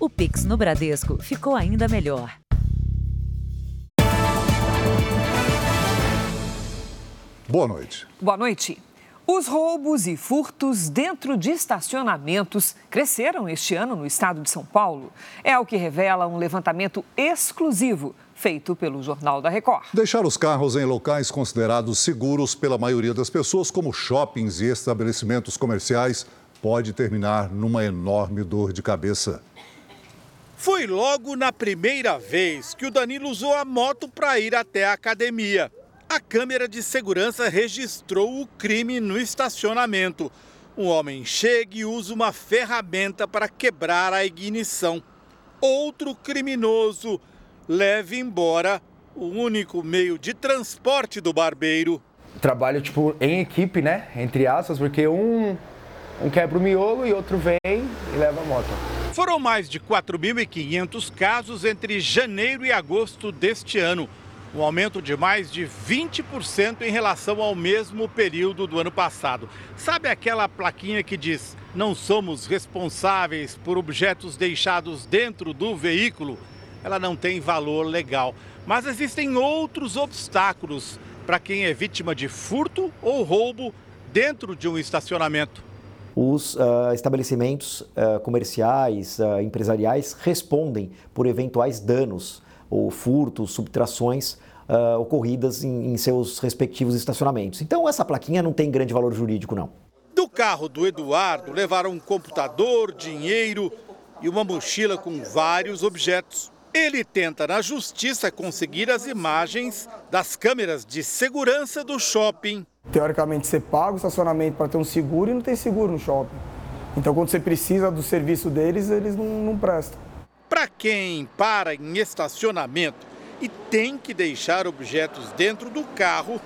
O Pix no Bradesco ficou ainda melhor. Boa noite. Boa noite. Os roubos e furtos dentro de estacionamentos cresceram este ano no estado de São Paulo. É o que revela um levantamento exclusivo feito pelo Jornal da Record. Deixar os carros em locais considerados seguros pela maioria das pessoas, como shoppings e estabelecimentos comerciais, pode terminar numa enorme dor de cabeça. Foi logo na primeira vez que o Danilo usou a moto para ir até a academia. A câmera de segurança registrou o crime no estacionamento. Um homem chega e usa uma ferramenta para quebrar a ignição. Outro criminoso leva embora o único meio de transporte do barbeiro. Trabalho tipo em equipe, né? Entre aspas, porque um, um quebra o miolo e outro vem e leva a moto. Foram mais de 4.500 casos entre janeiro e agosto deste ano um aumento de mais de 20% em relação ao mesmo período do ano passado. Sabe aquela plaquinha que diz: não somos responsáveis por objetos deixados dentro do veículo? Ela não tem valor legal. Mas existem outros obstáculos para quem é vítima de furto ou roubo dentro de um estacionamento. Os uh, estabelecimentos uh, comerciais, uh, empresariais respondem por eventuais danos ou furtos, subtrações ocorridas em, em seus respectivos estacionamentos. Então, essa plaquinha não tem grande valor jurídico, não. Do carro do Eduardo levaram um computador, dinheiro e uma mochila com vários objetos. Ele tenta na justiça conseguir as imagens das câmeras de segurança do shopping. Teoricamente, você paga o estacionamento para ter um seguro e não tem seguro no shopping. Então, quando você precisa do serviço deles, eles não, não prestam. Para quem para em estacionamento e tem que deixar objetos dentro do carro,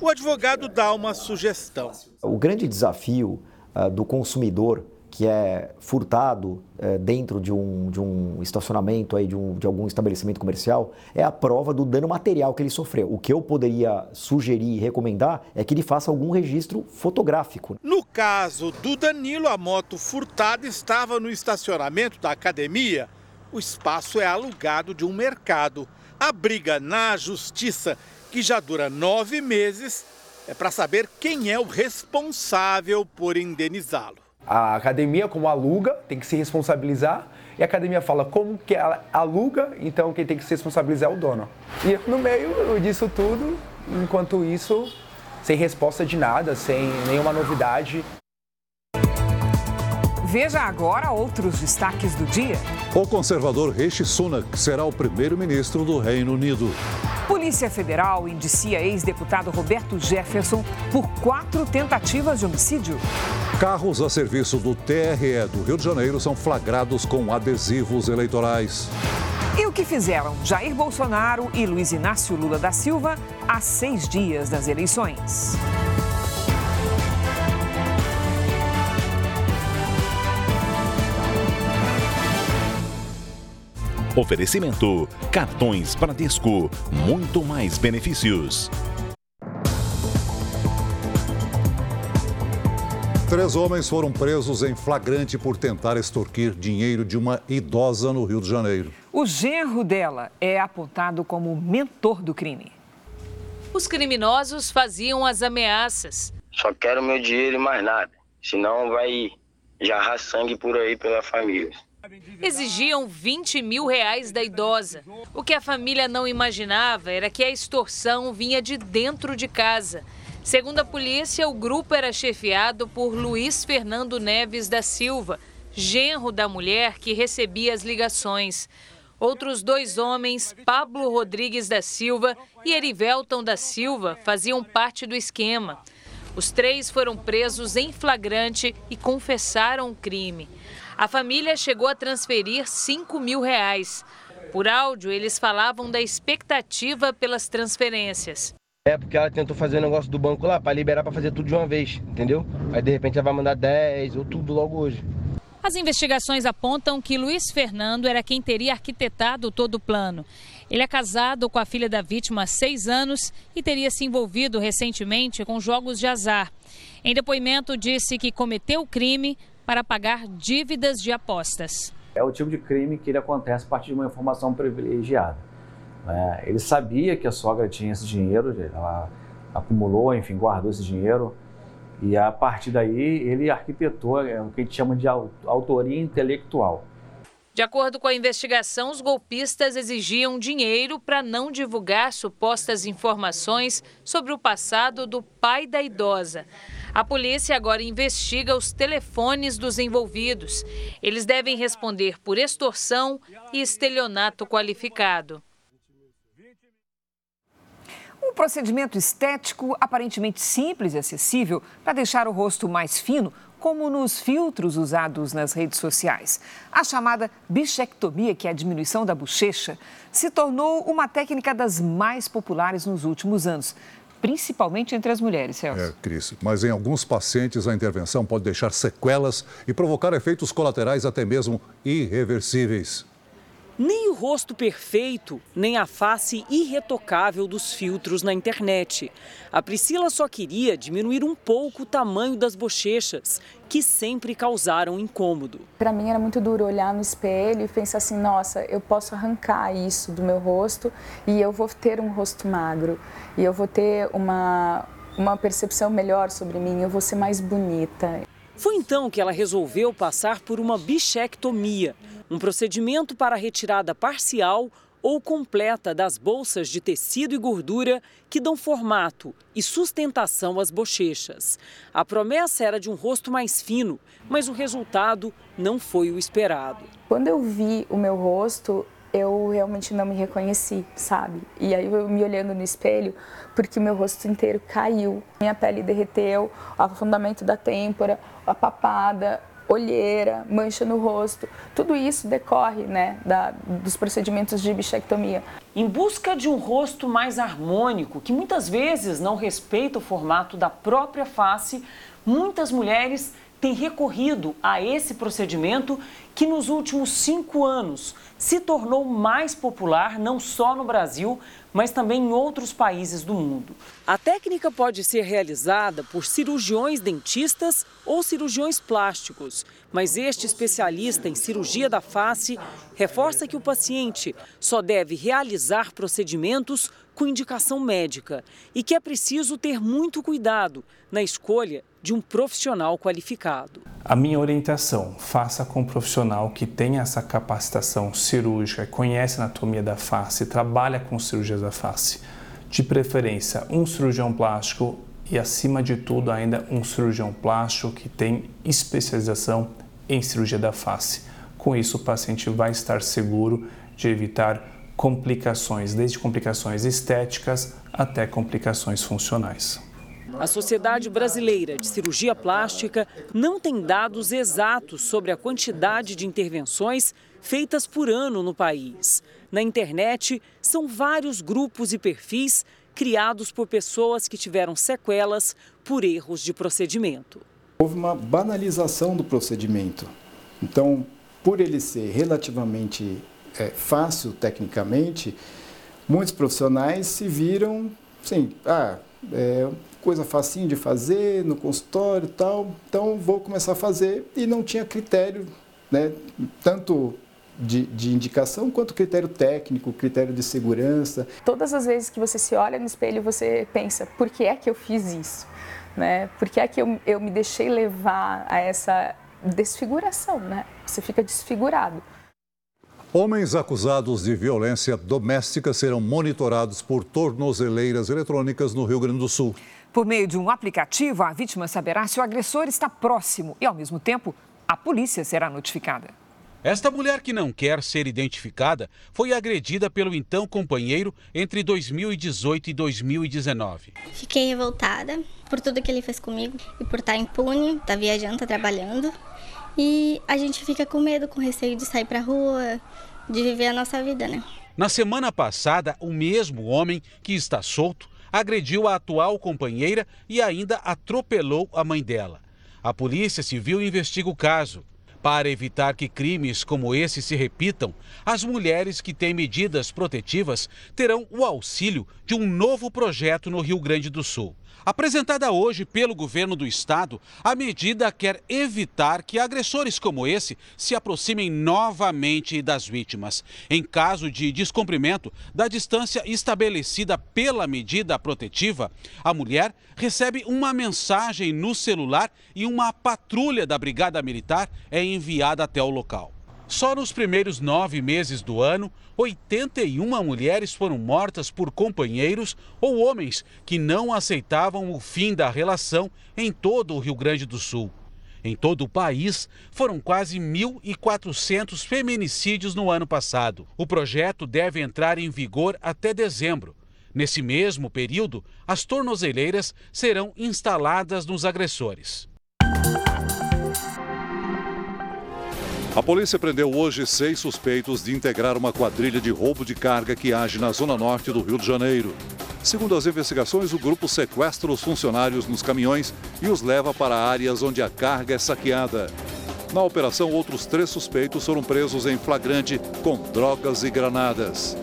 o advogado dá uma sugestão. O grande desafio uh, do consumidor que é furtado uh, dentro de um, de um estacionamento, aí, de, um, de algum estabelecimento comercial, é a prova do dano material que ele sofreu. O que eu poderia sugerir e recomendar é que ele faça algum registro fotográfico. No caso do Danilo, a moto furtada estava no estacionamento da academia o espaço é alugado de um mercado. A briga na justiça, que já dura nove meses, é para saber quem é o responsável por indenizá-lo. A academia, como aluga, tem que se responsabilizar. E a academia fala como que ela aluga, então quem tem que se responsabilizar é o dono. E no meio disso tudo, enquanto isso, sem resposta de nada, sem nenhuma novidade. Veja agora outros destaques do dia. O conservador Rishi Sunak será o primeiro-ministro do Reino Unido. Polícia Federal indicia ex-deputado Roberto Jefferson por quatro tentativas de homicídio. Carros a serviço do TRE do Rio de Janeiro são flagrados com adesivos eleitorais. E o que fizeram Jair Bolsonaro e Luiz Inácio Lula da Silva há seis dias das eleições? Oferecimento: cartões Bradesco, muito mais benefícios. Três homens foram presos em flagrante por tentar extorquir dinheiro de uma idosa no Rio de Janeiro. O genro dela é apontado como mentor do crime. Os criminosos faziam as ameaças. Só quero meu dinheiro e mais nada. Senão vai jarrar sangue por aí pela família. Exigiam 20 mil reais da idosa. O que a família não imaginava era que a extorsão vinha de dentro de casa. Segundo a polícia, o grupo era chefiado por Luiz Fernando Neves da Silva, genro da mulher que recebia as ligações. Outros dois homens, Pablo Rodrigues da Silva e Erivelton da Silva, faziam parte do esquema. Os três foram presos em flagrante e confessaram o crime. A família chegou a transferir 5 mil reais. Por áudio, eles falavam da expectativa pelas transferências. É porque ela tentou fazer o negócio do banco lá para liberar para fazer tudo de uma vez, entendeu? Aí de repente ela vai mandar 10 ou tudo logo hoje. As investigações apontam que Luiz Fernando era quem teria arquitetado todo o plano. Ele é casado com a filha da vítima há seis anos e teria se envolvido recentemente com jogos de azar. Em depoimento, disse que cometeu o crime para pagar dívidas de apostas. É o tipo de crime que ele acontece a partir de uma informação privilegiada. É, ele sabia que a sogra tinha esse dinheiro, ela acumulou, enfim, guardou esse dinheiro. E a partir daí ele arquitetou é, o que a gente chama de autoria intelectual. De acordo com a investigação, os golpistas exigiam dinheiro para não divulgar supostas informações sobre o passado do pai da idosa. A polícia agora investiga os telefones dos envolvidos. Eles devem responder por extorsão e estelionato qualificado. Um procedimento estético aparentemente simples e acessível para deixar o rosto mais fino, como nos filtros usados nas redes sociais. A chamada bichectomia, que é a diminuição da bochecha, se tornou uma técnica das mais populares nos últimos anos principalmente entre as mulheres, Celso. É, Cris. Mas em alguns pacientes a intervenção pode deixar sequelas e provocar efeitos colaterais até mesmo irreversíveis. Nem o rosto perfeito, nem a face irretocável dos filtros na internet. A Priscila só queria diminuir um pouco o tamanho das bochechas, que sempre causaram incômodo. Para mim era muito duro olhar no espelho e pensar assim: nossa, eu posso arrancar isso do meu rosto e eu vou ter um rosto magro, e eu vou ter uma, uma percepção melhor sobre mim, eu vou ser mais bonita. Foi então que ela resolveu passar por uma bichectomia um procedimento para retirada parcial ou completa das bolsas de tecido e gordura que dão formato e sustentação às bochechas. A promessa era de um rosto mais fino, mas o resultado não foi o esperado. Quando eu vi o meu rosto, eu realmente não me reconheci, sabe? E aí eu me olhando no espelho, porque meu rosto inteiro caiu. Minha pele derreteu, o afundamento da têmpora, a papada, olheira, mancha no rosto, tudo isso decorre né, da, dos procedimentos de bichectomia. Em busca de um rosto mais harmônico, que muitas vezes não respeita o formato da própria face, muitas mulheres têm recorrido a esse procedimento que nos últimos cinco anos se tornou mais popular não só no Brasil, mas também em outros países do mundo. A técnica pode ser realizada por cirurgiões dentistas ou cirurgiões plásticos, mas este especialista em cirurgia da face reforça que o paciente só deve realizar procedimentos com indicação médica e que é preciso ter muito cuidado na escolha de um profissional qualificado. A minha orientação, faça com um profissional que tenha essa capacitação cirúrgica, conhece a anatomia da face, trabalha com cirurgias da face. De preferência, um cirurgião plástico e, acima de tudo, ainda um cirurgião plástico que tem especialização em cirurgia da face. Com isso, o paciente vai estar seguro de evitar complicações, desde complicações estéticas até complicações funcionais. A Sociedade Brasileira de Cirurgia Plástica não tem dados exatos sobre a quantidade de intervenções feitas por ano no país. Na internet, são vários grupos e perfis criados por pessoas que tiveram sequelas por erros de procedimento. Houve uma banalização do procedimento. Então, por ele ser relativamente é, fácil tecnicamente, muitos profissionais se viram, sim, ah, é coisa facinho de fazer no consultório e tal, então vou começar a fazer e não tinha critério, né, tanto de, de, indicação quanto critério técnico, critério de segurança. Todas as vezes que você se olha no espelho, você pensa, por que é que eu fiz isso? Né? Por que é que eu, eu me deixei levar a essa desfiguração? Né? Você fica desfigurado. Homens acusados de violência doméstica serão monitorados por tornozeleiras eletrônicas no Rio Grande do Sul. Por meio de um aplicativo, a vítima saberá se o agressor está próximo e, ao mesmo tempo, a polícia será notificada. Esta mulher que não quer ser identificada foi agredida pelo então companheiro entre 2018 e 2019. Fiquei revoltada por tudo que ele fez comigo e por estar impune, estar viajando, estar trabalhando. E a gente fica com medo, com receio de sair para rua, de viver a nossa vida, né? Na semana passada, o mesmo homem que está solto agrediu a atual companheira e ainda atropelou a mãe dela. A Polícia Civil investiga o caso. Para evitar que crimes como esse se repitam, as mulheres que têm medidas protetivas terão o auxílio de um novo projeto no Rio Grande do Sul. Apresentada hoje pelo governo do estado, a medida quer evitar que agressores como esse se aproximem novamente das vítimas. Em caso de descumprimento da distância estabelecida pela medida protetiva, a mulher recebe uma mensagem no celular e uma patrulha da Brigada Militar é enviada até o local. Só nos primeiros nove meses do ano, 81 mulheres foram mortas por companheiros ou homens que não aceitavam o fim da relação em todo o Rio Grande do Sul. Em todo o país, foram quase 1.400 feminicídios no ano passado. O projeto deve entrar em vigor até dezembro. Nesse mesmo período, as tornozeleiras serão instaladas nos agressores. A polícia prendeu hoje seis suspeitos de integrar uma quadrilha de roubo de carga que age na zona norte do Rio de Janeiro. Segundo as investigações, o grupo sequestra os funcionários nos caminhões e os leva para áreas onde a carga é saqueada. Na operação, outros três suspeitos foram presos em flagrante com drogas e granadas.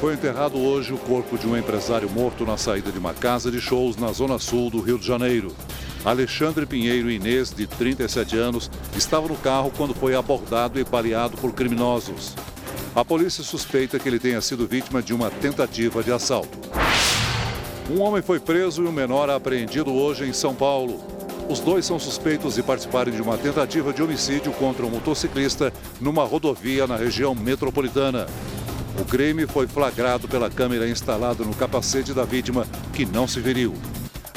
Foi enterrado hoje o corpo de um empresário morto na saída de uma casa de shows na zona sul do Rio de Janeiro. Alexandre Pinheiro Inês, de 37 anos, estava no carro quando foi abordado e baleado por criminosos. A polícia suspeita que ele tenha sido vítima de uma tentativa de assalto. Um homem foi preso e um menor apreendido hoje em São Paulo. Os dois são suspeitos de participarem de uma tentativa de homicídio contra um motociclista numa rodovia na região metropolitana. O crime foi flagrado pela câmera instalada no capacete da vítima, que não se feriu.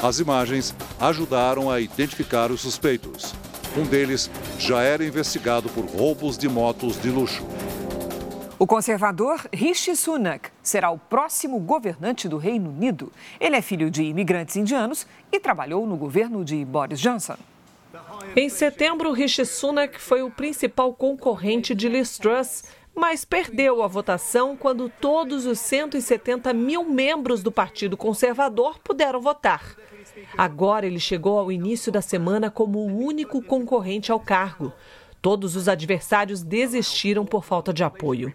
As imagens ajudaram a identificar os suspeitos. Um deles já era investigado por roubos de motos de luxo. O conservador Rishi Sunak será o próximo governante do Reino Unido. Ele é filho de imigrantes indianos e trabalhou no governo de Boris Johnson. Em setembro, Rishi Sunak foi o principal concorrente de Liz Truss, mas perdeu a votação quando todos os 170 mil membros do Partido Conservador puderam votar. Agora ele chegou ao início da semana como o único concorrente ao cargo. Todos os adversários desistiram por falta de apoio.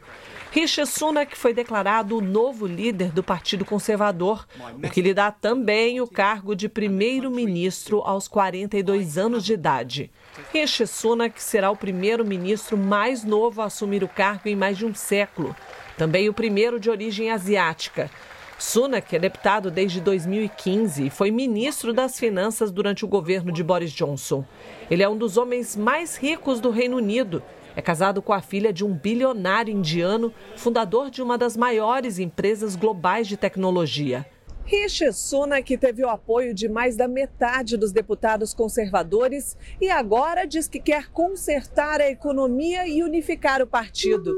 Rishi Sunak foi declarado o novo líder do Partido Conservador, o que lhe dá também o cargo de primeiro-ministro aos 42 anos de idade. Rishi Sunak será o primeiro-ministro mais novo a assumir o cargo em mais de um século. Também o primeiro de origem asiática. Sunak é deputado desde 2015 e foi ministro das Finanças durante o governo de Boris Johnson. Ele é um dos homens mais ricos do Reino Unido. É casado com a filha de um bilionário indiano, fundador de uma das maiores empresas globais de tecnologia. Rishi Sunak teve o apoio de mais da metade dos deputados conservadores e agora diz que quer consertar a economia e unificar o partido.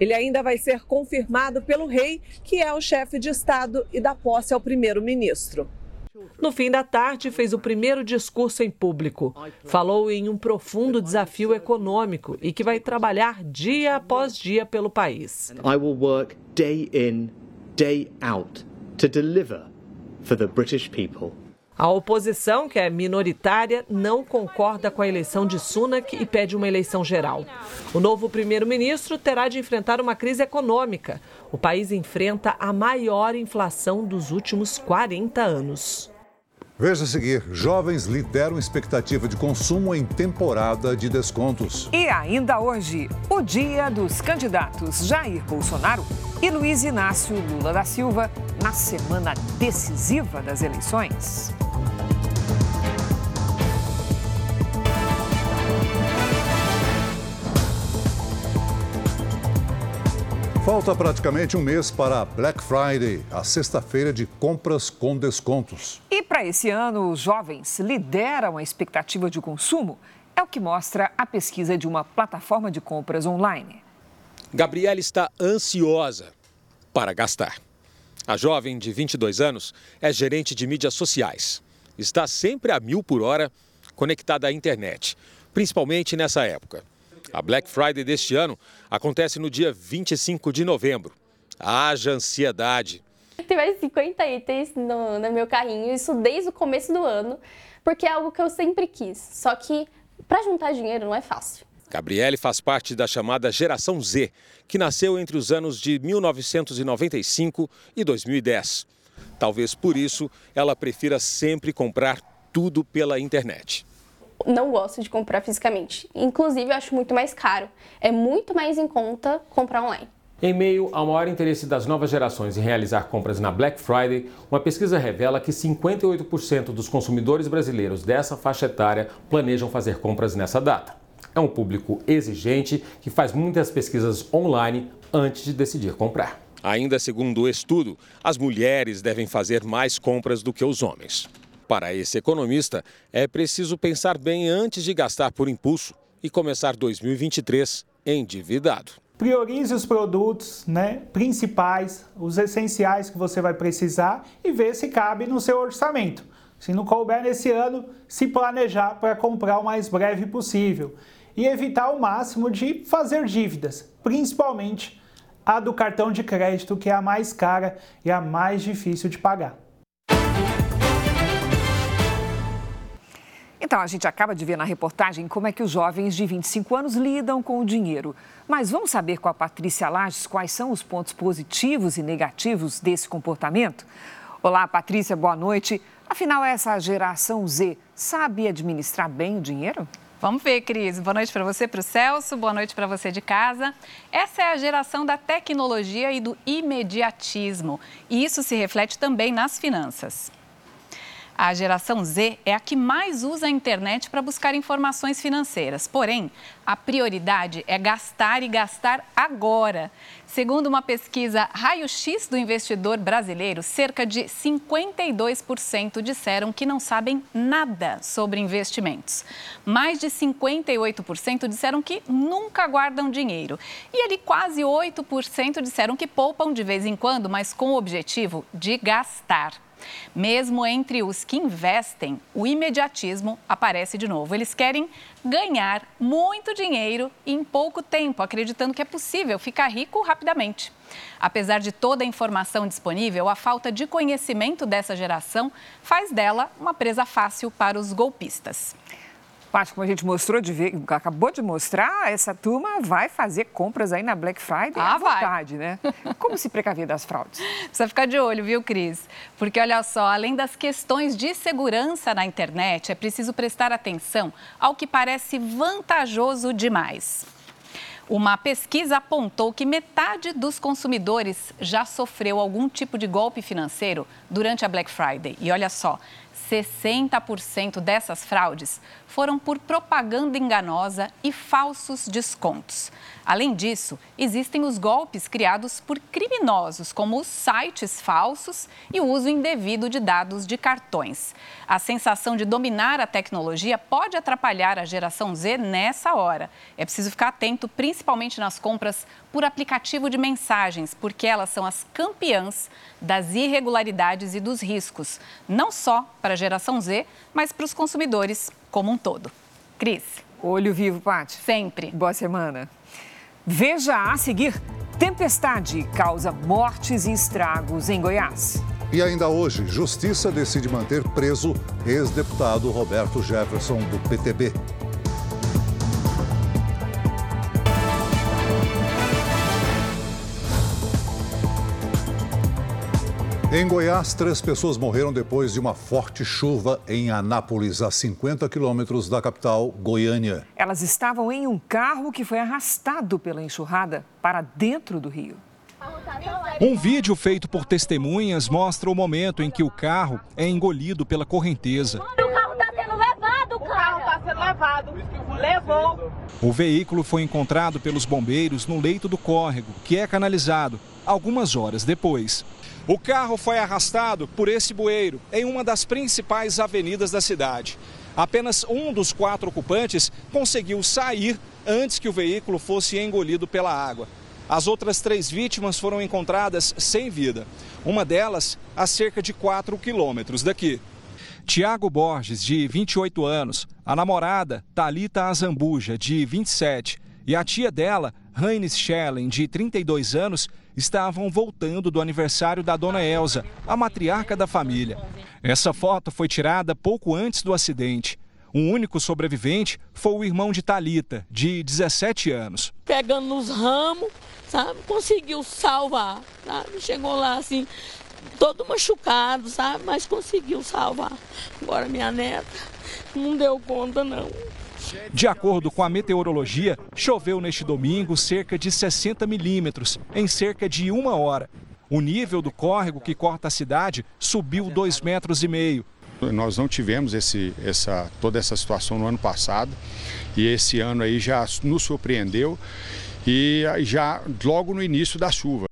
Ele ainda vai ser confirmado pelo rei, que é o chefe de Estado, e dá posse ao primeiro-ministro. No fim da tarde, fez o primeiro discurso em público. Falou em um profundo desafio econômico e que vai trabalhar dia após dia pelo país. I will work day in, day out to deliver for the British people. A oposição, que é minoritária, não concorda com a eleição de Sunak e pede uma eleição geral. O novo primeiro-ministro terá de enfrentar uma crise econômica. O país enfrenta a maior inflação dos últimos 40 anos. Veja a seguir: jovens lideram expectativa de consumo em temporada de descontos. E ainda hoje, o dia dos candidatos Jair Bolsonaro e Luiz Inácio Lula da Silva na semana decisiva das eleições. Falta praticamente um mês para Black Friday, a sexta-feira de compras com descontos. E para esse ano, os jovens lideram a expectativa de consumo. É o que mostra a pesquisa de uma plataforma de compras online. Gabriela está ansiosa para gastar. A jovem de 22 anos é gerente de mídias sociais. Está sempre a mil por hora conectada à internet, principalmente nessa época. A Black Friday deste ano acontece no dia 25 de novembro. Haja ansiedade. Tem mais de 50 itens no, no meu carrinho, isso desde o começo do ano, porque é algo que eu sempre quis. Só que para juntar dinheiro não é fácil. Gabriele faz parte da chamada Geração Z, que nasceu entre os anos de 1995 e 2010. Talvez por isso ela prefira sempre comprar tudo pela internet. Não gosto de comprar fisicamente. Inclusive, eu acho muito mais caro. É muito mais em conta comprar online. Em meio ao maior interesse das novas gerações em realizar compras na Black Friday, uma pesquisa revela que 58% dos consumidores brasileiros dessa faixa etária planejam fazer compras nessa data. É um público exigente que faz muitas pesquisas online antes de decidir comprar. Ainda segundo o estudo, as mulheres devem fazer mais compras do que os homens. Para esse economista, é preciso pensar bem antes de gastar por impulso e começar 2023 endividado priorize os produtos né, principais, os essenciais que você vai precisar e ver se cabe no seu orçamento. Se não couber nesse ano, se planejar para comprar o mais breve possível e evitar ao máximo de fazer dívidas, principalmente a do cartão de crédito, que é a mais cara e a mais difícil de pagar. Então, a gente acaba de ver na reportagem como é que os jovens de 25 anos lidam com o dinheiro. Mas vamos saber com a Patrícia Lages quais são os pontos positivos e negativos desse comportamento? Olá, Patrícia, boa noite. Afinal, essa geração Z sabe administrar bem o dinheiro? Vamos ver, Cris. Boa noite para você, para o Celso. Boa noite para você de casa. Essa é a geração da tecnologia e do imediatismo. E isso se reflete também nas finanças. A geração Z é a que mais usa a internet para buscar informações financeiras. Porém, a prioridade é gastar e gastar agora. Segundo uma pesquisa raio-x do investidor brasileiro, cerca de 52% disseram que não sabem nada sobre investimentos. Mais de 58% disseram que nunca guardam dinheiro. E ali quase 8% disseram que poupam de vez em quando, mas com o objetivo de gastar. Mesmo entre os que investem, o imediatismo aparece de novo. Eles querem ganhar muito dinheiro em pouco tempo, acreditando que é possível ficar rico rapidamente. Apesar de toda a informação disponível, a falta de conhecimento dessa geração faz dela uma presa fácil para os golpistas. Paty, como a gente mostrou, de ver, acabou de mostrar, essa turma vai fazer compras aí na Black Friday ah, à vontade, né? Como se precaver das fraudes? Precisa ficar de olho, viu, Cris? Porque olha só, além das questões de segurança na internet, é preciso prestar atenção ao que parece vantajoso demais. Uma pesquisa apontou que metade dos consumidores já sofreu algum tipo de golpe financeiro durante a Black Friday. E olha só, 60% dessas fraudes foram por propaganda enganosa e falsos descontos. Além disso, existem os golpes criados por criminosos, como os sites falsos e o uso indevido de dados de cartões. A sensação de dominar a tecnologia pode atrapalhar a geração Z nessa hora. É preciso ficar atento, principalmente nas compras por aplicativo de mensagens, porque elas são as campeãs das irregularidades e dos riscos, não só para a geração Z, mas para os consumidores como um todo. Cris. Olho vivo, Paty. Sempre. Boa semana. Veja a seguir: tempestade causa mortes e estragos em Goiás. E ainda hoje, Justiça decide manter preso ex-deputado Roberto Jefferson do PTB. Em Goiás, três pessoas morreram depois de uma forte chuva em Anápolis, a 50 quilômetros da capital, Goiânia. Elas estavam em um carro que foi arrastado pela enxurrada para dentro do rio. Um vídeo feito por testemunhas mostra o momento em que o carro é engolido pela correnteza. O carro está sendo levado, O carro está sendo levado. Levou. O veículo foi encontrado pelos bombeiros no leito do córrego, que é canalizado, algumas horas depois. O carro foi arrastado por esse bueiro em uma das principais avenidas da cidade. Apenas um dos quatro ocupantes conseguiu sair antes que o veículo fosse engolido pela água. As outras três vítimas foram encontradas sem vida. Uma delas a cerca de 4 quilômetros daqui. Tiago Borges, de 28 anos, a namorada Talita Azambuja, de 27, e a tia dela, Raines Schellen, de 32 anos, estavam voltando do aniversário da dona Elsa, a matriarca da família. Essa foto foi tirada pouco antes do acidente. O único sobrevivente foi o irmão de Talita, de 17 anos. Pegando nos ramos, sabe? Conseguiu salvar, sabe? Chegou lá assim, todo machucado, sabe? Mas conseguiu salvar. Agora minha neta não deu conta, não. De acordo com a meteorologia, choveu neste domingo cerca de 60 milímetros, em cerca de uma hora. O nível do córrego que corta a cidade subiu dois metros e meio. Nós não tivemos esse, essa, toda essa situação no ano passado e esse ano aí já nos surpreendeu e já logo no início da chuva.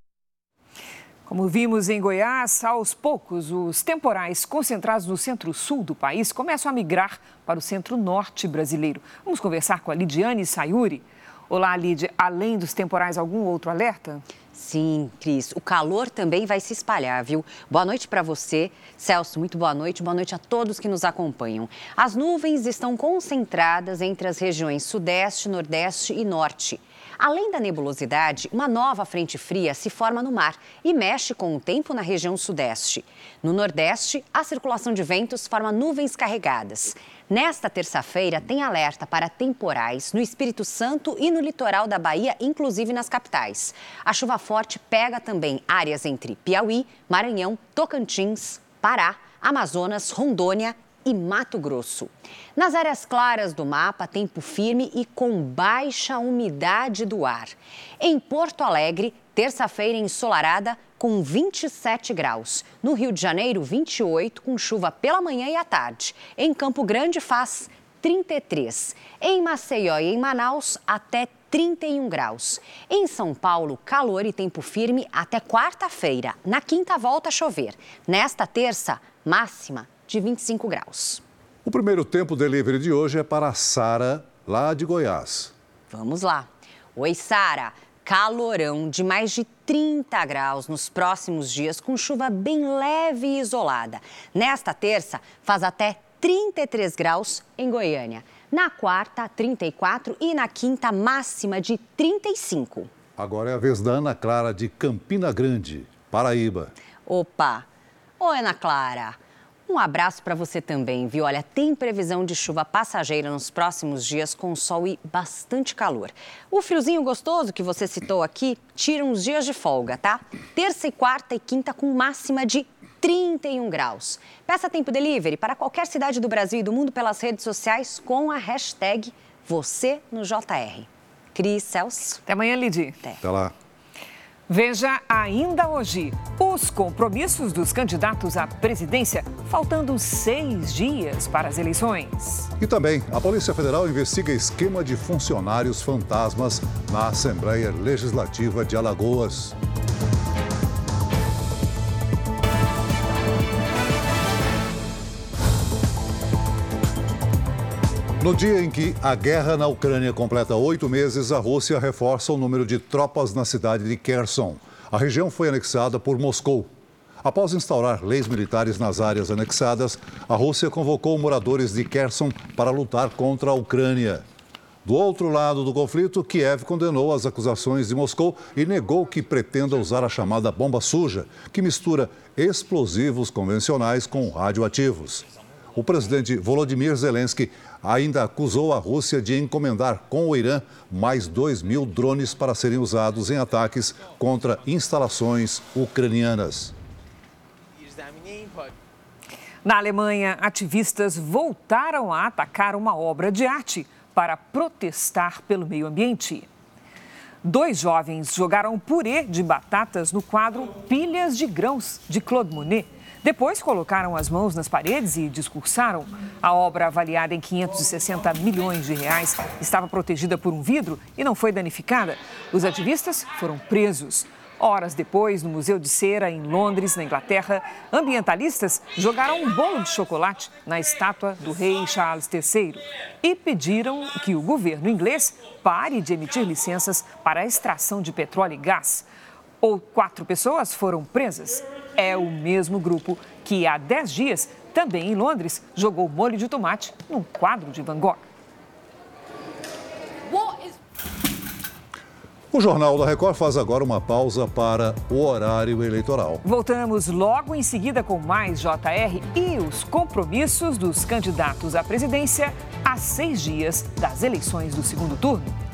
Como vimos em Goiás, aos poucos, os temporais concentrados no centro-sul do país começam a migrar para o centro-norte brasileiro. Vamos conversar com a Lidiane Sayuri. Olá, Lidia. Além dos temporais, algum outro alerta? Sim, Cris. O calor também vai se espalhar, viu? Boa noite para você. Celso, muito boa noite. Boa noite a todos que nos acompanham. As nuvens estão concentradas entre as regiões Sudeste, Nordeste e Norte. Além da nebulosidade, uma nova frente fria se forma no mar e mexe com o tempo na região sudeste. No nordeste, a circulação de ventos forma nuvens carregadas. Nesta terça-feira, tem alerta para temporais no Espírito Santo e no litoral da Bahia, inclusive nas capitais. A chuva forte pega também áreas entre Piauí, Maranhão, Tocantins, Pará, Amazonas, Rondônia e Mato Grosso. Nas áreas claras do mapa, tempo firme e com baixa umidade do ar. Em Porto Alegre, terça-feira ensolarada com 27 graus. No Rio de Janeiro, 28, com chuva pela manhã e à tarde. Em Campo Grande faz 33. Em Maceió e em Manaus, até 31 graus. Em São Paulo, calor e tempo firme até quarta-feira. Na quinta, volta a chover. Nesta terça, máxima de 25 graus. O primeiro tempo delivery de hoje é para a Sara, lá de Goiás. Vamos lá. Oi, Sara. Calorão de mais de 30 graus nos próximos dias, com chuva bem leve e isolada. Nesta terça, faz até 33 graus em Goiânia. Na quarta, 34 e na quinta, máxima de 35. Agora é a vez da Ana Clara de Campina Grande, Paraíba. Opa! Oi, Ana Clara. Um abraço para você também, viu? Olha, tem previsão de chuva passageira nos próximos dias com sol e bastante calor. O friozinho gostoso que você citou aqui tira uns dias de folga, tá? Terça e quarta e quinta com máxima de 31 graus. Peça tempo delivery para qualquer cidade do Brasil e do mundo pelas redes sociais com a hashtag você no JR. Cris Celso. Até amanhã, Lidi. Até, Até lá. Veja ainda hoje os compromissos dos candidatos à presidência, faltando seis dias para as eleições. E também, a Polícia Federal investiga esquema de funcionários fantasmas na Assembleia Legislativa de Alagoas. No dia em que a guerra na Ucrânia completa oito meses, a Rússia reforça o número de tropas na cidade de Kherson. A região foi anexada por Moscou. Após instaurar leis militares nas áreas anexadas, a Rússia convocou moradores de Kherson para lutar contra a Ucrânia. Do outro lado do conflito, Kiev condenou as acusações de Moscou e negou que pretenda usar a chamada bomba suja, que mistura explosivos convencionais com radioativos. O presidente Volodymyr Zelensky ainda acusou a Rússia de encomendar com o Irã mais 2 mil drones para serem usados em ataques contra instalações ucranianas. Na Alemanha, ativistas voltaram a atacar uma obra de arte para protestar pelo meio ambiente. Dois jovens jogaram purê de batatas no quadro Pilhas de Grãos, de Claude Monet depois colocaram as mãos nas paredes e discursaram. A obra, avaliada em 560 milhões de reais, estava protegida por um vidro e não foi danificada. Os ativistas foram presos. Horas depois, no Museu de Cera, em Londres, na Inglaterra, ambientalistas jogaram um bolo de chocolate na estátua do rei Charles III e pediram que o governo inglês pare de emitir licenças para a extração de petróleo e gás. Ou quatro pessoas foram presas é o mesmo grupo que há 10 dias, também em Londres, jogou molho de tomate num quadro de Van Gogh. O Jornal da Record faz agora uma pausa para o horário eleitoral. Voltamos logo em seguida com mais JR e os compromissos dos candidatos à presidência a seis dias das eleições do segundo turno.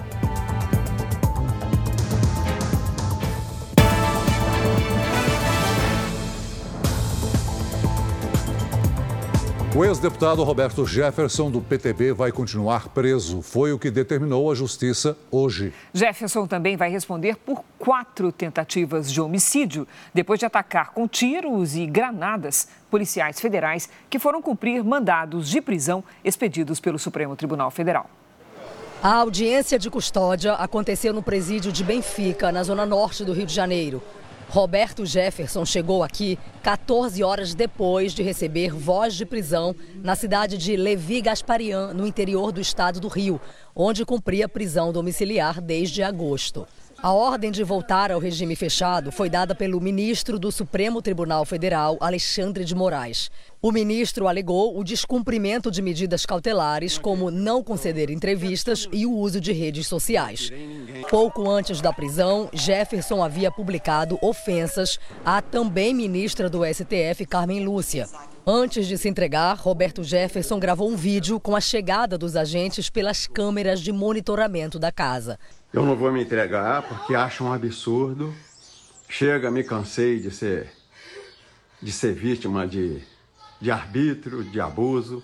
O ex-deputado Roberto Jefferson, do PTB, vai continuar preso. Foi o que determinou a justiça hoje. Jefferson também vai responder por quatro tentativas de homicídio, depois de atacar com tiros e granadas policiais federais que foram cumprir mandados de prisão expedidos pelo Supremo Tribunal Federal. A audiência de custódia aconteceu no presídio de Benfica, na zona norte do Rio de Janeiro. Roberto Jefferson chegou aqui 14 horas depois de receber voz de prisão na cidade de Levi Gasparian, no interior do estado do Rio, onde cumpria prisão domiciliar desde agosto. A ordem de voltar ao regime fechado foi dada pelo ministro do Supremo Tribunal Federal, Alexandre de Moraes. O ministro alegou o descumprimento de medidas cautelares, como não conceder entrevistas e o uso de redes sociais. Pouco antes da prisão, Jefferson havia publicado ofensas à também ministra do STF, Carmen Lúcia. Antes de se entregar, Roberto Jefferson gravou um vídeo com a chegada dos agentes pelas câmeras de monitoramento da casa. Eu não vou me entregar porque acho um absurdo. Chega, me cansei de ser de ser vítima de, de arbítrio, de abuso.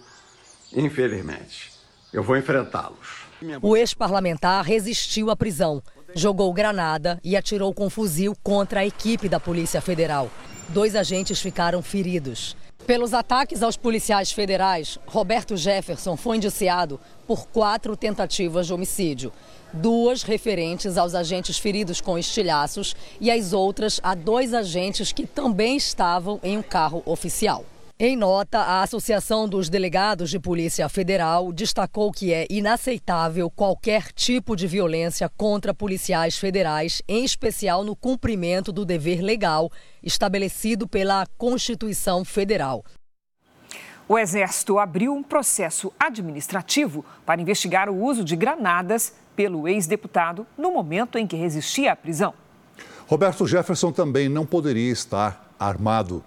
Infelizmente, eu vou enfrentá-los. O ex-parlamentar resistiu à prisão, jogou granada e atirou com fuzil contra a equipe da Polícia Federal. Dois agentes ficaram feridos. Pelos ataques aos policiais federais, Roberto Jefferson foi indiciado por quatro tentativas de homicídio. Duas referentes aos agentes feridos com estilhaços e as outras a dois agentes que também estavam em um carro oficial. Em nota, a Associação dos Delegados de Polícia Federal destacou que é inaceitável qualquer tipo de violência contra policiais federais, em especial no cumprimento do dever legal estabelecido pela Constituição Federal. O Exército abriu um processo administrativo para investigar o uso de granadas pelo ex-deputado no momento em que resistia à prisão. Roberto Jefferson também não poderia estar armado.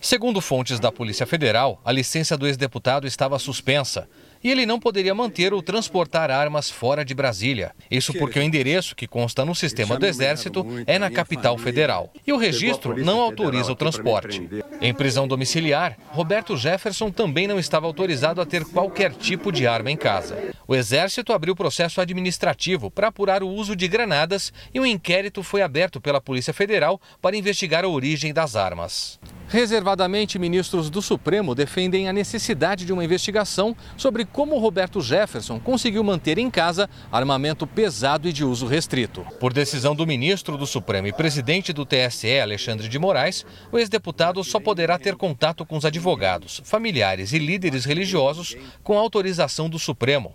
Segundo fontes da Polícia Federal, a licença do ex-deputado estava suspensa e ele não poderia manter ou transportar armas fora de Brasília. Isso porque o endereço que consta no sistema do Exército é na capital federal. E o registro não autoriza o transporte. Em prisão domiciliar, Roberto Jefferson também não estava autorizado a ter qualquer tipo de arma em casa. O Exército abriu processo administrativo para apurar o uso de granadas e um inquérito foi aberto pela Polícia Federal para investigar a origem das armas. Reservadamente, ministros do Supremo defendem a necessidade de uma investigação sobre como Roberto Jefferson conseguiu manter em casa armamento pesado e de uso restrito. Por decisão do ministro do Supremo e presidente do TSE, Alexandre de Moraes, o ex-deputado só poderá ter contato com os advogados, familiares e líderes religiosos com autorização do Supremo.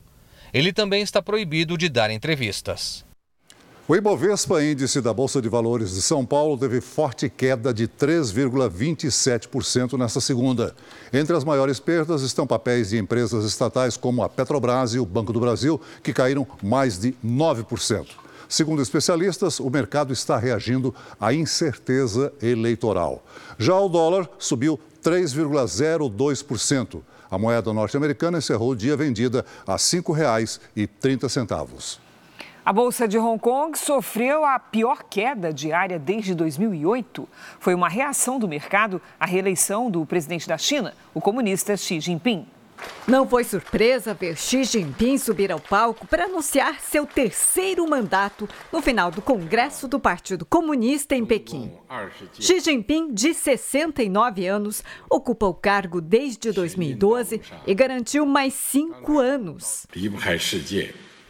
Ele também está proibido de dar entrevistas. O Ibovespa, índice da Bolsa de Valores de São Paulo, teve forte queda de 3,27% nesta segunda. Entre as maiores perdas estão papéis de empresas estatais como a Petrobras e o Banco do Brasil, que caíram mais de 9%. Segundo especialistas, o mercado está reagindo à incerteza eleitoral. Já o dólar subiu 3,02%. A moeda norte-americana encerrou o dia vendida a R$ 5,30. A Bolsa de Hong Kong sofreu a pior queda diária desde 2008. Foi uma reação do mercado à reeleição do presidente da China, o comunista Xi Jinping. Não foi surpresa ver Xi Jinping subir ao palco para anunciar seu terceiro mandato no final do Congresso do Partido Comunista em Pequim. Xi Jinping, de 69 anos, ocupa o cargo desde 2012 e garantiu mais cinco anos.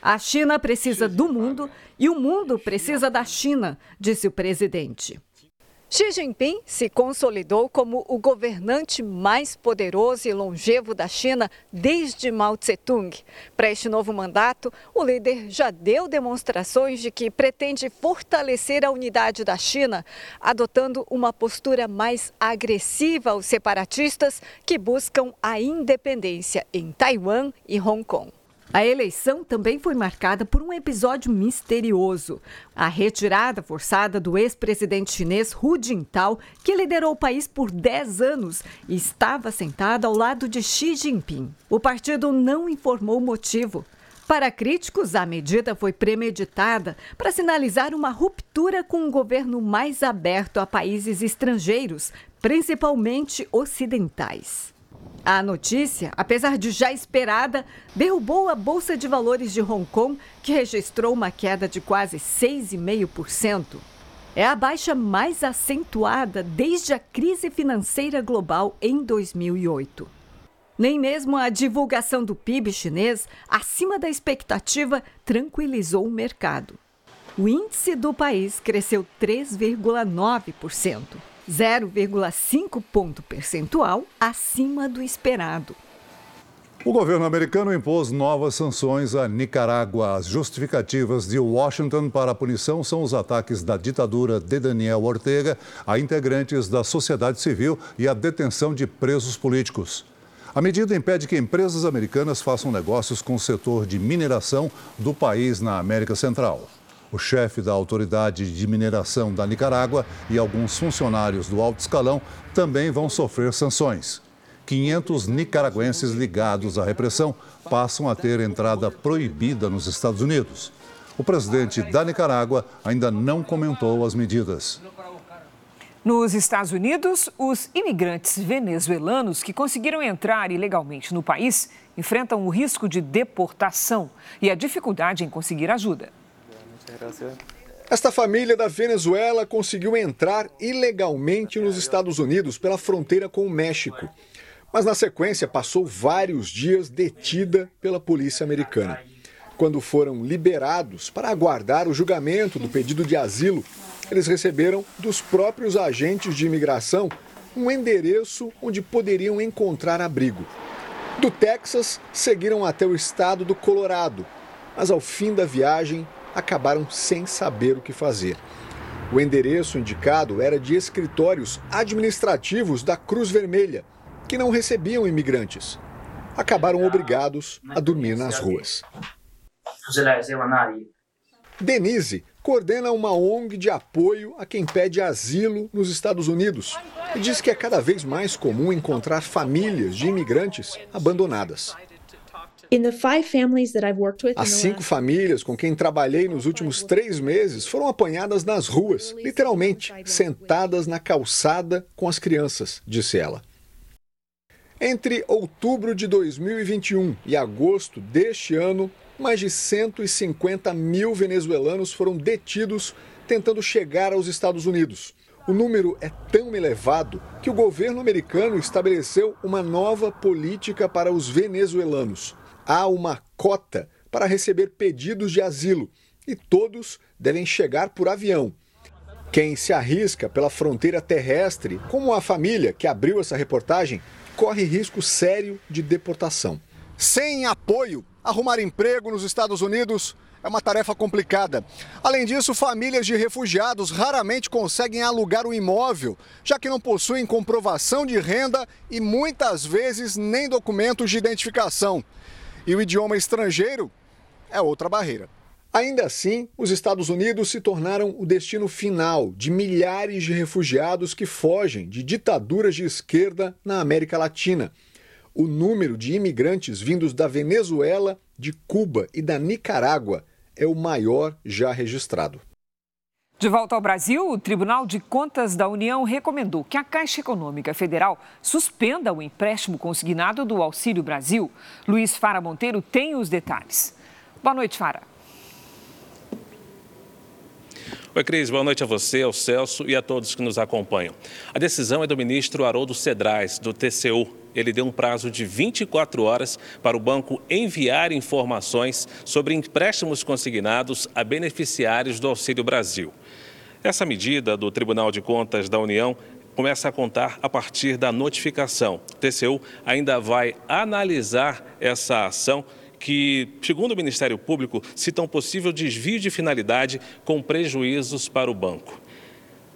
A China precisa do mundo e o mundo precisa da China, disse o presidente. Xi Jinping se consolidou como o governante mais poderoso e longevo da China desde Mao Tse-tung. Para este novo mandato, o líder já deu demonstrações de que pretende fortalecer a unidade da China, adotando uma postura mais agressiva aos separatistas que buscam a independência em Taiwan e Hong Kong. A eleição também foi marcada por um episódio misterioso. A retirada forçada do ex-presidente chinês Hu Jintao, que liderou o país por 10 anos e estava sentado ao lado de Xi Jinping. O partido não informou o motivo. Para críticos, a medida foi premeditada para sinalizar uma ruptura com um governo mais aberto a países estrangeiros, principalmente ocidentais. A notícia, apesar de já esperada, derrubou a Bolsa de Valores de Hong Kong, que registrou uma queda de quase 6,5%. É a baixa mais acentuada desde a crise financeira global em 2008. Nem mesmo a divulgação do PIB chinês, acima da expectativa, tranquilizou o mercado. O índice do país cresceu 3,9%, 0,5 ponto percentual acima do esperado. O governo americano impôs novas sanções à Nicarágua. As justificativas de Washington para a punição são os ataques da ditadura de Daniel Ortega a integrantes da sociedade civil e a detenção de presos políticos. A medida impede que empresas americanas façam negócios com o setor de mineração do país na América Central. O chefe da autoridade de mineração da Nicarágua e alguns funcionários do alto escalão também vão sofrer sanções. 500 nicaragüenses ligados à repressão passam a ter entrada proibida nos Estados Unidos. O presidente da Nicarágua ainda não comentou as medidas. Nos Estados Unidos, os imigrantes venezuelanos que conseguiram entrar ilegalmente no país enfrentam o risco de deportação e a dificuldade em conseguir ajuda. Esta família da Venezuela conseguiu entrar ilegalmente nos Estados Unidos pela fronteira com o México mas na sequência passou vários dias detida pela polícia americana. Quando foram liberados para aguardar o julgamento do pedido de asilo, eles receberam dos próprios agentes de imigração um endereço onde poderiam encontrar abrigo. Do Texas, seguiram até o estado do Colorado, mas ao fim da viagem acabaram sem saber o que fazer. O endereço indicado era de escritórios administrativos da Cruz Vermelha, que não recebiam imigrantes. Acabaram obrigados a dormir nas ruas. Denise coordena uma ONG de apoio a quem pede asilo nos Estados Unidos e diz que é cada vez mais comum encontrar famílias de imigrantes abandonadas. As cinco famílias com quem trabalhei nos últimos três meses foram apanhadas nas ruas, literalmente, sentadas na calçada com as crianças, disse ela. Entre outubro de 2021 e agosto deste ano, mais de 150 mil venezuelanos foram detidos tentando chegar aos Estados Unidos. O número é tão elevado que o governo americano estabeleceu uma nova política para os venezuelanos. Há uma cota para receber pedidos de asilo e todos devem chegar por avião. Quem se arrisca pela fronteira terrestre, como a família que abriu essa reportagem, corre risco sério de deportação. Sem apoio, arrumar emprego nos Estados Unidos é uma tarefa complicada. Além disso, famílias de refugiados raramente conseguem alugar um imóvel, já que não possuem comprovação de renda e muitas vezes nem documentos de identificação. E o idioma estrangeiro é outra barreira. Ainda assim, os Estados Unidos se tornaram o destino final de milhares de refugiados que fogem de ditaduras de esquerda na América Latina. O número de imigrantes vindos da Venezuela, de Cuba e da Nicarágua é o maior já registrado. De volta ao Brasil, o Tribunal de Contas da União recomendou que a Caixa Econômica Federal suspenda o empréstimo consignado do Auxílio Brasil. Luiz Fara Monteiro tem os detalhes. Boa noite, Fara. Oi, Cris, boa noite a você, ao Celso e a todos que nos acompanham. A decisão é do ministro Haroldo Cedrais, do TCU. Ele deu um prazo de 24 horas para o banco enviar informações sobre empréstimos consignados a beneficiários do Auxílio Brasil. Essa medida do Tribunal de Contas da União começa a contar a partir da notificação. O TCU ainda vai analisar essa ação que, segundo o Ministério Público, citam possível desvio de finalidade com prejuízos para o banco.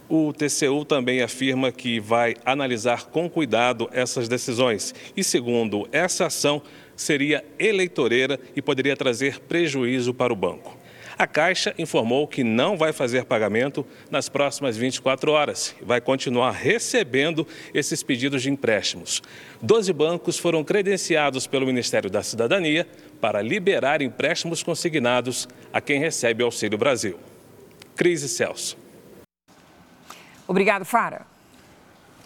O TCU também afirma que vai analisar com cuidado essas decisões e, segundo essa ação, seria eleitoreira e poderia trazer prejuízo para o banco. A Caixa informou que não vai fazer pagamento nas próximas 24 horas e vai continuar recebendo esses pedidos de empréstimos. Doze bancos foram credenciados pelo Ministério da Cidadania para liberar empréstimos consignados a quem recebe Auxílio Brasil. Crise Celso. Obrigado, Fara.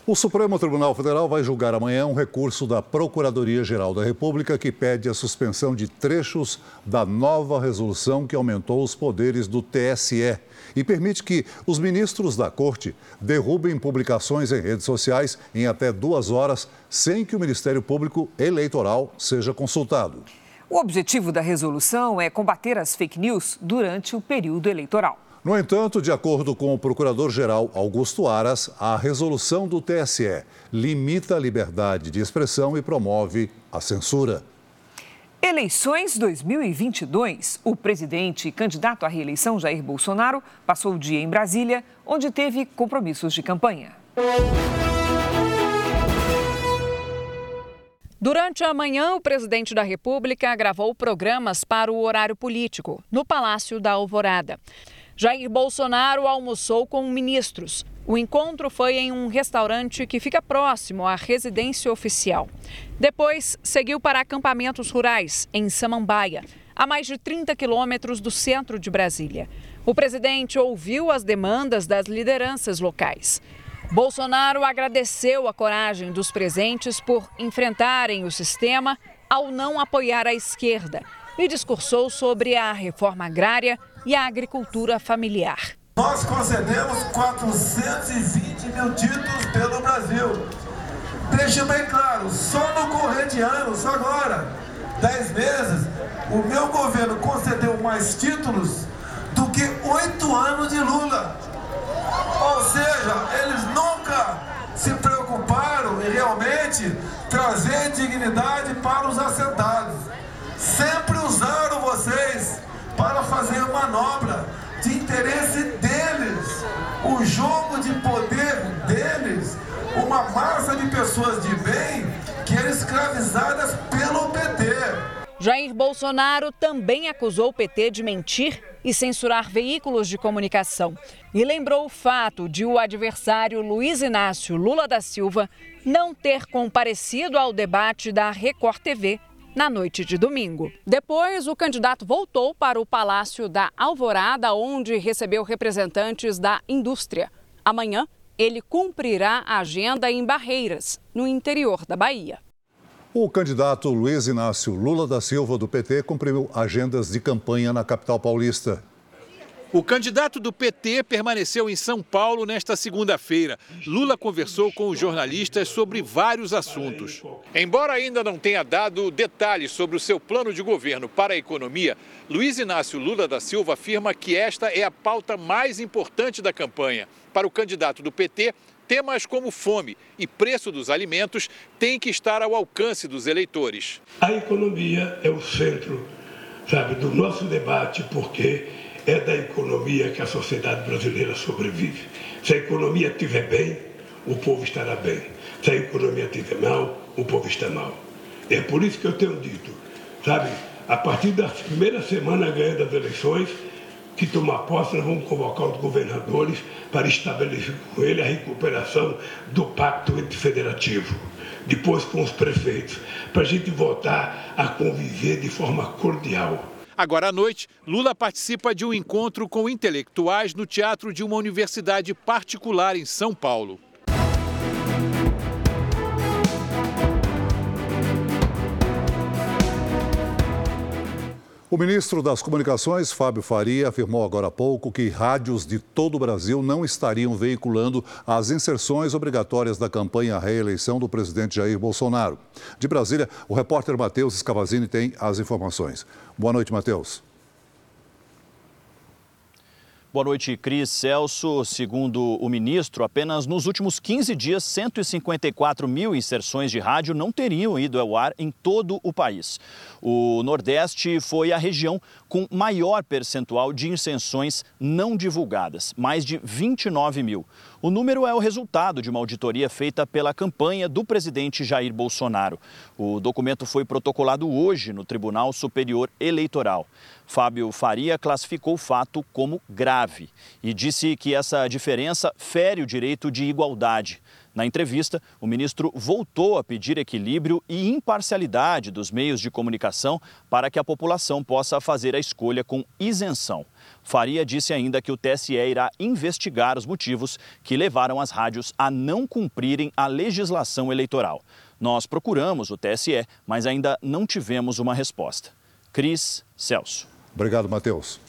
O Supremo Tribunal Federal vai julgar amanhã um recurso da Procuradoria-Geral da República que pede a suspensão de trechos da nova resolução que aumentou os poderes do TSE e permite que os ministros da Corte derrubem publicações em redes sociais em até duas horas sem que o Ministério Público Eleitoral seja consultado. O objetivo da resolução é combater as fake news durante o período eleitoral. No entanto, de acordo com o procurador-geral Augusto Aras, a resolução do TSE limita a liberdade de expressão e promove a censura. Eleições 2022. O presidente e candidato à reeleição Jair Bolsonaro passou o dia em Brasília, onde teve compromissos de campanha. Durante a manhã, o presidente da República gravou programas para o horário político, no Palácio da Alvorada. Jair Bolsonaro almoçou com ministros. O encontro foi em um restaurante que fica próximo à residência oficial. Depois, seguiu para acampamentos rurais, em Samambaia, a mais de 30 quilômetros do centro de Brasília. O presidente ouviu as demandas das lideranças locais. Bolsonaro agradeceu a coragem dos presentes por enfrentarem o sistema ao não apoiar a esquerda e discursou sobre a reforma agrária e a agricultura familiar. Nós concedemos 420 mil títulos pelo Brasil. Deixe bem claro, só no corrente ano, só agora, 10 meses, o meu governo concedeu mais títulos do que oito anos de Lula. Ou seja, eles nunca se preocuparam em realmente trazer dignidade para os assentados. Sempre usaram vocês para fazer manobra de interesse deles, o jogo de poder deles, uma massa de pessoas de bem que eram escravizadas pelo PT. Jair Bolsonaro também acusou o PT de mentir e censurar veículos de comunicação. E lembrou o fato de o adversário Luiz Inácio Lula da Silva não ter comparecido ao debate da Record TV na noite de domingo. Depois, o candidato voltou para o Palácio da Alvorada, onde recebeu representantes da indústria. Amanhã, ele cumprirá a agenda em Barreiras, no interior da Bahia. O candidato Luiz Inácio Lula da Silva, do PT, cumpriu agendas de campanha na capital paulista. O candidato do PT permaneceu em São Paulo nesta segunda-feira. Lula conversou com os jornalistas sobre vários assuntos. Embora ainda não tenha dado detalhes sobre o seu plano de governo para a economia, Luiz Inácio Lula da Silva afirma que esta é a pauta mais importante da campanha. Para o candidato do PT, temas como fome e preço dos alimentos têm que estar ao alcance dos eleitores. A economia é o centro, sabe, do nosso debate, porque é da economia que a sociedade brasileira sobrevive. Se a economia estiver bem, o povo estará bem. Se a economia estiver mal, o povo está mal. É por isso que eu tenho dito, sabe, a partir da primeira semana ganhando as eleições, que tomar posse, nós vamos convocar os governadores para estabelecer com ele a recuperação do pacto federativo. Depois com os prefeitos, para a gente voltar a conviver de forma cordial. Agora à noite, Lula participa de um encontro com intelectuais no teatro de uma universidade particular em São Paulo. O ministro das Comunicações, Fábio Faria, afirmou agora há pouco que rádios de todo o Brasil não estariam veiculando as inserções obrigatórias da campanha à reeleição do presidente Jair Bolsonaro. De Brasília, o repórter Matheus Escavazini tem as informações. Boa noite, Matheus. Boa noite, Cris Celso. Segundo o ministro, apenas nos últimos 15 dias, 154 mil inserções de rádio não teriam ido ao ar em todo o país. O Nordeste foi a região com maior percentual de inserções não divulgadas, mais de 29 mil. O número é o resultado de uma auditoria feita pela campanha do presidente Jair Bolsonaro. O documento foi protocolado hoje no Tribunal Superior Eleitoral. Fábio Faria classificou o fato como grave e disse que essa diferença fere o direito de igualdade. Na entrevista, o ministro voltou a pedir equilíbrio e imparcialidade dos meios de comunicação para que a população possa fazer a escolha com isenção. Faria disse ainda que o TSE irá investigar os motivos que levaram as rádios a não cumprirem a legislação eleitoral. Nós procuramos o TSE, mas ainda não tivemos uma resposta. Cris Celso. Obrigado, Matheus.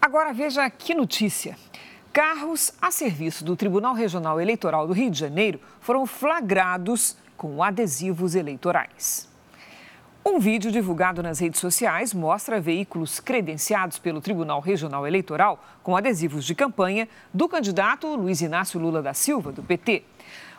Agora veja que notícia. Carros a serviço do Tribunal Regional Eleitoral do Rio de Janeiro foram flagrados com adesivos eleitorais. Um vídeo divulgado nas redes sociais mostra veículos credenciados pelo Tribunal Regional Eleitoral com adesivos de campanha do candidato Luiz Inácio Lula da Silva, do PT.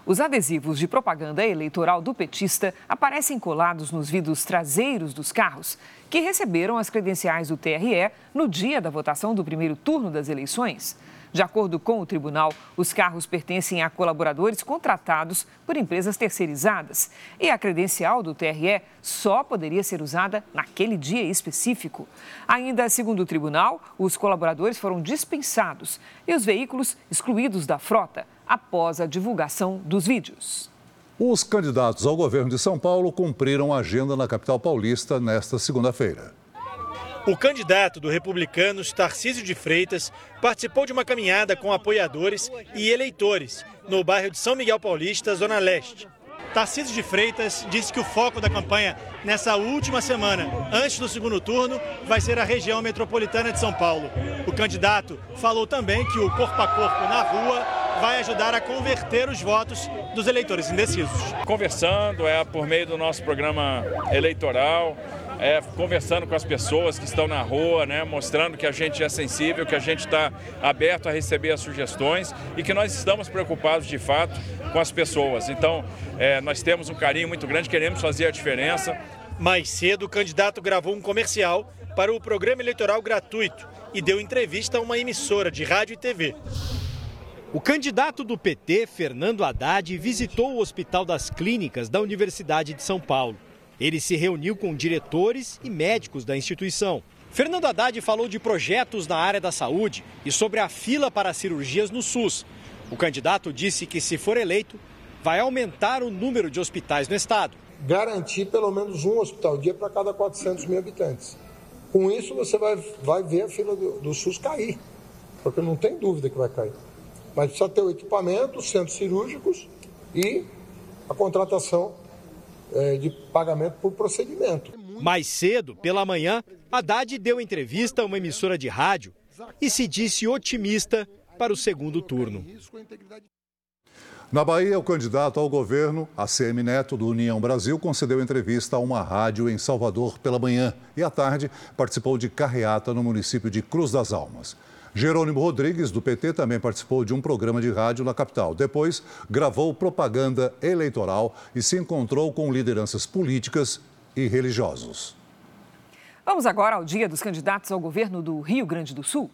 Os adesivos de propaganda eleitoral do petista aparecem colados nos vidros traseiros dos carros, que receberam as credenciais do TRE no dia da votação do primeiro turno das eleições. De acordo com o tribunal, os carros pertencem a colaboradores contratados por empresas terceirizadas e a credencial do TRE só poderia ser usada naquele dia específico. Ainda segundo o tribunal, os colaboradores foram dispensados e os veículos excluídos da frota após a divulgação dos vídeos. Os candidatos ao governo de São Paulo cumpriram a agenda na capital paulista nesta segunda-feira. O candidato do Republicanos, Tarcísio de Freitas, participou de uma caminhada com apoiadores e eleitores no bairro de São Miguel Paulista, Zona Leste. Tarcísio de Freitas disse que o foco da campanha nessa última semana, antes do segundo turno, vai ser a região metropolitana de São Paulo. O candidato falou também que o corpo a corpo na rua vai ajudar a converter os votos dos eleitores indecisos. Conversando é por meio do nosso programa eleitoral, é, conversando com as pessoas que estão na rua, né, mostrando que a gente é sensível, que a gente está aberto a receber as sugestões e que nós estamos preocupados de fato com as pessoas. Então, é, nós temos um carinho muito grande, queremos fazer a diferença. Mais cedo, o candidato gravou um comercial para o programa eleitoral gratuito e deu entrevista a uma emissora de rádio e TV. O candidato do PT, Fernando Haddad, visitou o Hospital das Clínicas da Universidade de São Paulo. Ele se reuniu com diretores e médicos da instituição. Fernando Haddad falou de projetos na área da saúde e sobre a fila para cirurgias no SUS. O candidato disse que, se for eleito, vai aumentar o número de hospitais no estado. Garantir pelo menos um hospital dia para cada 400 mil habitantes. Com isso, você vai, vai ver a fila do, do SUS cair, porque não tem dúvida que vai cair. Mas precisa ter o equipamento, os centros cirúrgicos e a contratação de pagamento por procedimento. Mais cedo, pela manhã, Haddad deu entrevista a uma emissora de rádio e se disse otimista para o segundo turno. Na Bahia, o candidato ao governo, ACM Neto, do União Brasil, concedeu entrevista a uma rádio em Salvador pela manhã e à tarde participou de carreata no município de Cruz das Almas. Jerônimo Rodrigues, do PT, também participou de um programa de rádio na capital. Depois, gravou propaganda eleitoral e se encontrou com lideranças políticas e religiosos. Vamos agora ao dia dos candidatos ao governo do Rio Grande do Sul.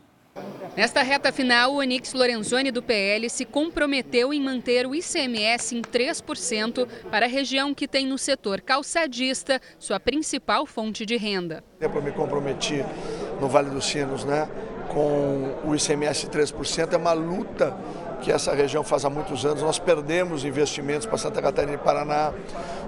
Nesta reta final, o Onix Lorenzoni do PL se comprometeu em manter o ICMS em 3% para a região que tem no setor calçadista sua principal fonte de renda. Eu me comprometi no Vale dos Sinos, né? Com o ICMS 3%. É uma luta que essa região faz há muitos anos. Nós perdemos investimentos para Santa Catarina e Paraná.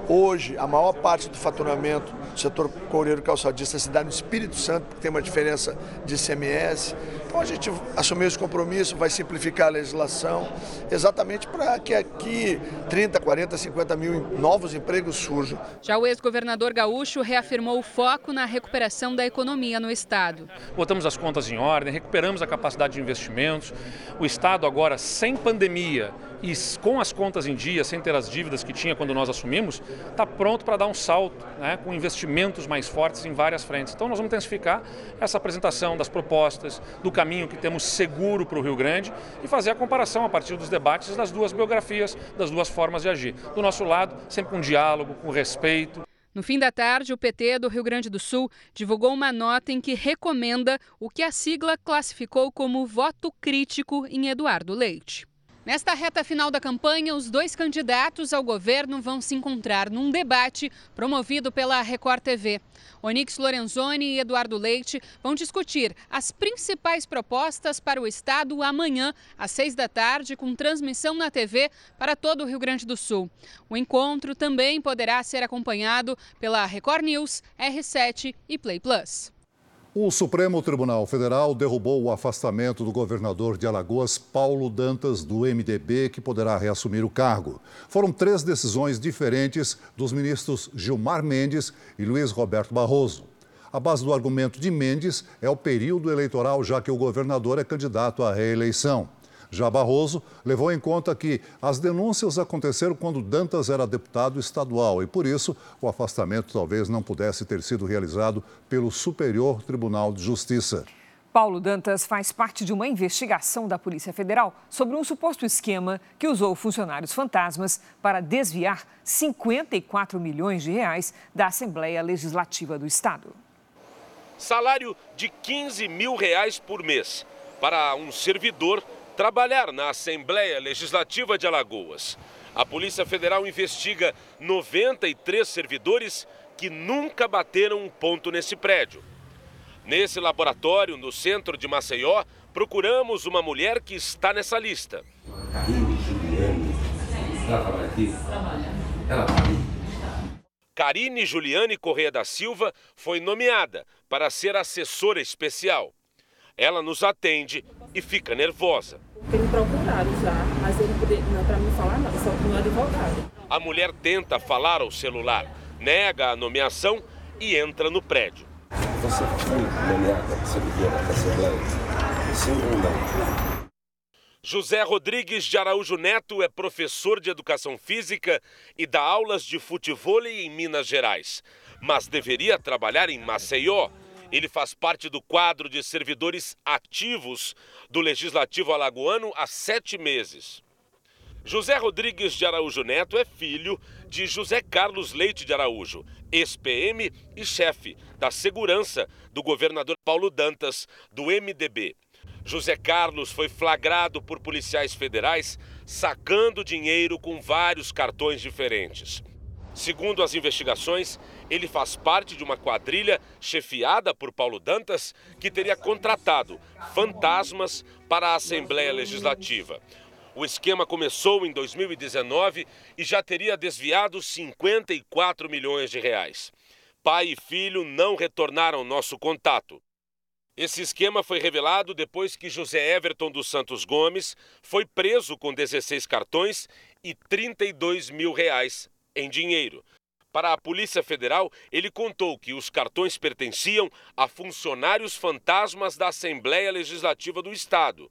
Hoje, a maior parte do faturamento do setor coureiro calçadista se dá no Espírito Santo, porque tem uma diferença de ICMS. Então a gente assumiu esse compromisso, vai simplificar a legislação, exatamente para que aqui 30, 40, 50 mil novos empregos surjam. Já o ex-governador gaúcho reafirmou o foco na recuperação da economia no Estado. Botamos as contas em ordem, recuperamos a capacidade de investimentos. O Estado agora, sem pandemia, e com as contas em dia, sem ter as dívidas que tinha quando nós assumimos, está pronto para dar um salto, né, com investimentos mais fortes em várias frentes. Então nós vamos intensificar essa apresentação das propostas, do caminho que temos seguro para o Rio Grande e fazer a comparação a partir dos debates das duas biografias, das duas formas de agir. Do nosso lado, sempre com diálogo, com respeito. No fim da tarde, o PT do Rio Grande do Sul divulgou uma nota em que recomenda o que a sigla classificou como voto crítico em Eduardo Leite. Nesta reta final da campanha, os dois candidatos ao governo vão se encontrar num debate promovido pela Record TV. Onix Lorenzoni e Eduardo Leite vão discutir as principais propostas para o Estado amanhã, às seis da tarde, com transmissão na TV para todo o Rio Grande do Sul. O encontro também poderá ser acompanhado pela Record News, R7 e Play Plus. O Supremo Tribunal Federal derrubou o afastamento do governador de Alagoas, Paulo Dantas, do MDB, que poderá reassumir o cargo. Foram três decisões diferentes dos ministros Gilmar Mendes e Luiz Roberto Barroso. A base do argumento de Mendes é o período eleitoral, já que o governador é candidato à reeleição. Já Barroso levou em conta que as denúncias aconteceram quando Dantas era deputado estadual e, por isso, o afastamento talvez não pudesse ter sido realizado pelo Superior Tribunal de Justiça. Paulo Dantas faz parte de uma investigação da Polícia Federal sobre um suposto esquema que usou funcionários fantasmas para desviar 54 milhões de reais da Assembleia Legislativa do Estado. Salário de 15 mil reais por mês para um servidor trabalhar na Assembleia Legislativa de Alagoas. A Polícia Federal investiga 93 servidores que nunca bateram um ponto nesse prédio. Nesse laboratório, no centro de Maceió, procuramos uma mulher que está nessa lista. Karine Juliane, ela Correia da Silva foi nomeada para ser assessora especial. Ela nos atende e fica nervosa. Tem me procurado já, mas ele não é para me falar nada, só com o advogado. A mulher tenta falar ao celular, nega a nomeação e entra no prédio. Você foi nomeada servidora da Assembleia? Sim ou não? José Rodrigues de Araújo Neto é professor de educação física e dá aulas de futebol em Minas Gerais, mas deveria trabalhar em Maceió ele faz parte do quadro de servidores ativos do Legislativo Alagoano há sete meses. José Rodrigues de Araújo Neto é filho de José Carlos Leite de Araújo, ex-PM e chefe da segurança do governador Paulo Dantas, do MDB. José Carlos foi flagrado por policiais federais sacando dinheiro com vários cartões diferentes. Segundo as investigações, ele faz parte de uma quadrilha chefiada por Paulo Dantas que teria contratado fantasmas para a Assembleia Legislativa. O esquema começou em 2019 e já teria desviado 54 milhões de reais. Pai e filho não retornaram nosso contato. Esse esquema foi revelado depois que José Everton dos Santos Gomes foi preso com 16 cartões e 32 mil reais em dinheiro. Para a Polícia Federal, ele contou que os cartões pertenciam a funcionários fantasmas da Assembleia Legislativa do Estado.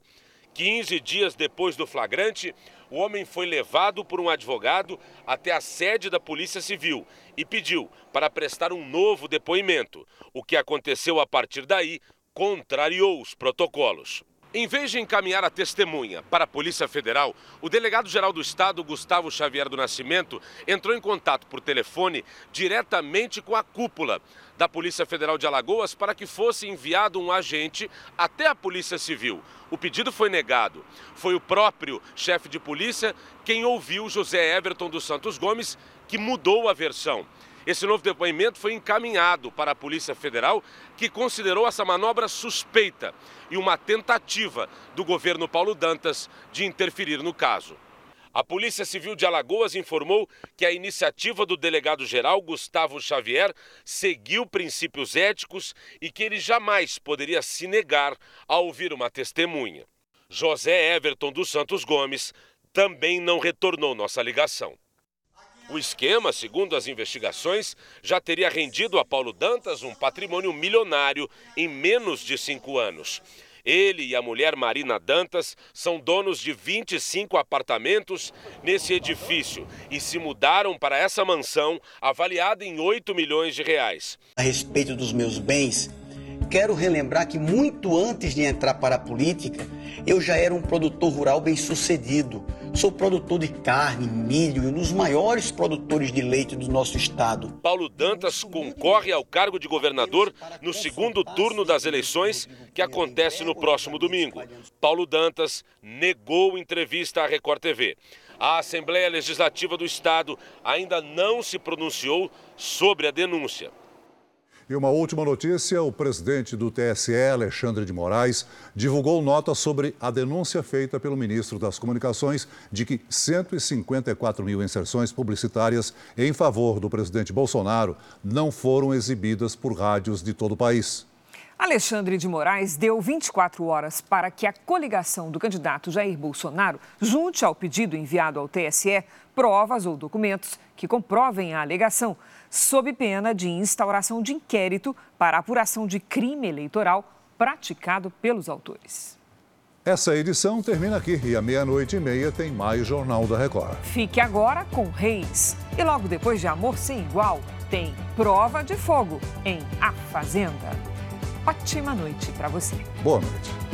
15 dias depois do flagrante, o homem foi levado por um advogado até a sede da Polícia Civil e pediu para prestar um novo depoimento. O que aconteceu a partir daí contrariou os protocolos. Em vez de encaminhar a testemunha para a Polícia Federal, o delegado-geral do Estado, Gustavo Xavier do Nascimento, entrou em contato por telefone diretamente com a cúpula da Polícia Federal de Alagoas para que fosse enviado um agente até a Polícia Civil. O pedido foi negado. Foi o próprio chefe de polícia quem ouviu José Everton dos Santos Gomes que mudou a versão. Esse novo depoimento foi encaminhado para a Polícia Federal, que considerou essa manobra suspeita e uma tentativa do governo Paulo Dantas de interferir no caso. A Polícia Civil de Alagoas informou que a iniciativa do delegado-geral Gustavo Xavier seguiu princípios éticos e que ele jamais poderia se negar a ouvir uma testemunha. José Everton dos Santos Gomes também não retornou nossa ligação. O esquema, segundo as investigações, já teria rendido a Paulo Dantas um patrimônio milionário em menos de cinco anos. Ele e a mulher Marina Dantas são donos de 25 apartamentos nesse edifício e se mudaram para essa mansão avaliada em 8 milhões de reais. A respeito dos meus bens, Quero relembrar que muito antes de entrar para a política, eu já era um produtor rural bem-sucedido. Sou produtor de carne, milho e um dos maiores produtores de leite do nosso estado. Paulo Dantas concorre ao cargo de governador no segundo turno das eleições, que acontece no próximo domingo. Paulo Dantas negou entrevista à Record TV. A Assembleia Legislativa do Estado ainda não se pronunciou sobre a denúncia. E uma última notícia: o presidente do TSE, Alexandre de Moraes, divulgou nota sobre a denúncia feita pelo ministro das Comunicações de que 154 mil inserções publicitárias em favor do presidente Bolsonaro não foram exibidas por rádios de todo o país. Alexandre de Moraes deu 24 horas para que a coligação do candidato Jair Bolsonaro junte ao pedido enviado ao TSE provas ou documentos que comprovem a alegação sob pena de instauração de inquérito para apuração de crime eleitoral praticado pelos autores. Essa edição termina aqui e à meia-noite e meia tem mais Jornal da Record. Fique agora com Reis. E logo depois de Amor Sem Igual, tem Prova de Fogo em A Fazenda. Ótima noite para você. Boa noite.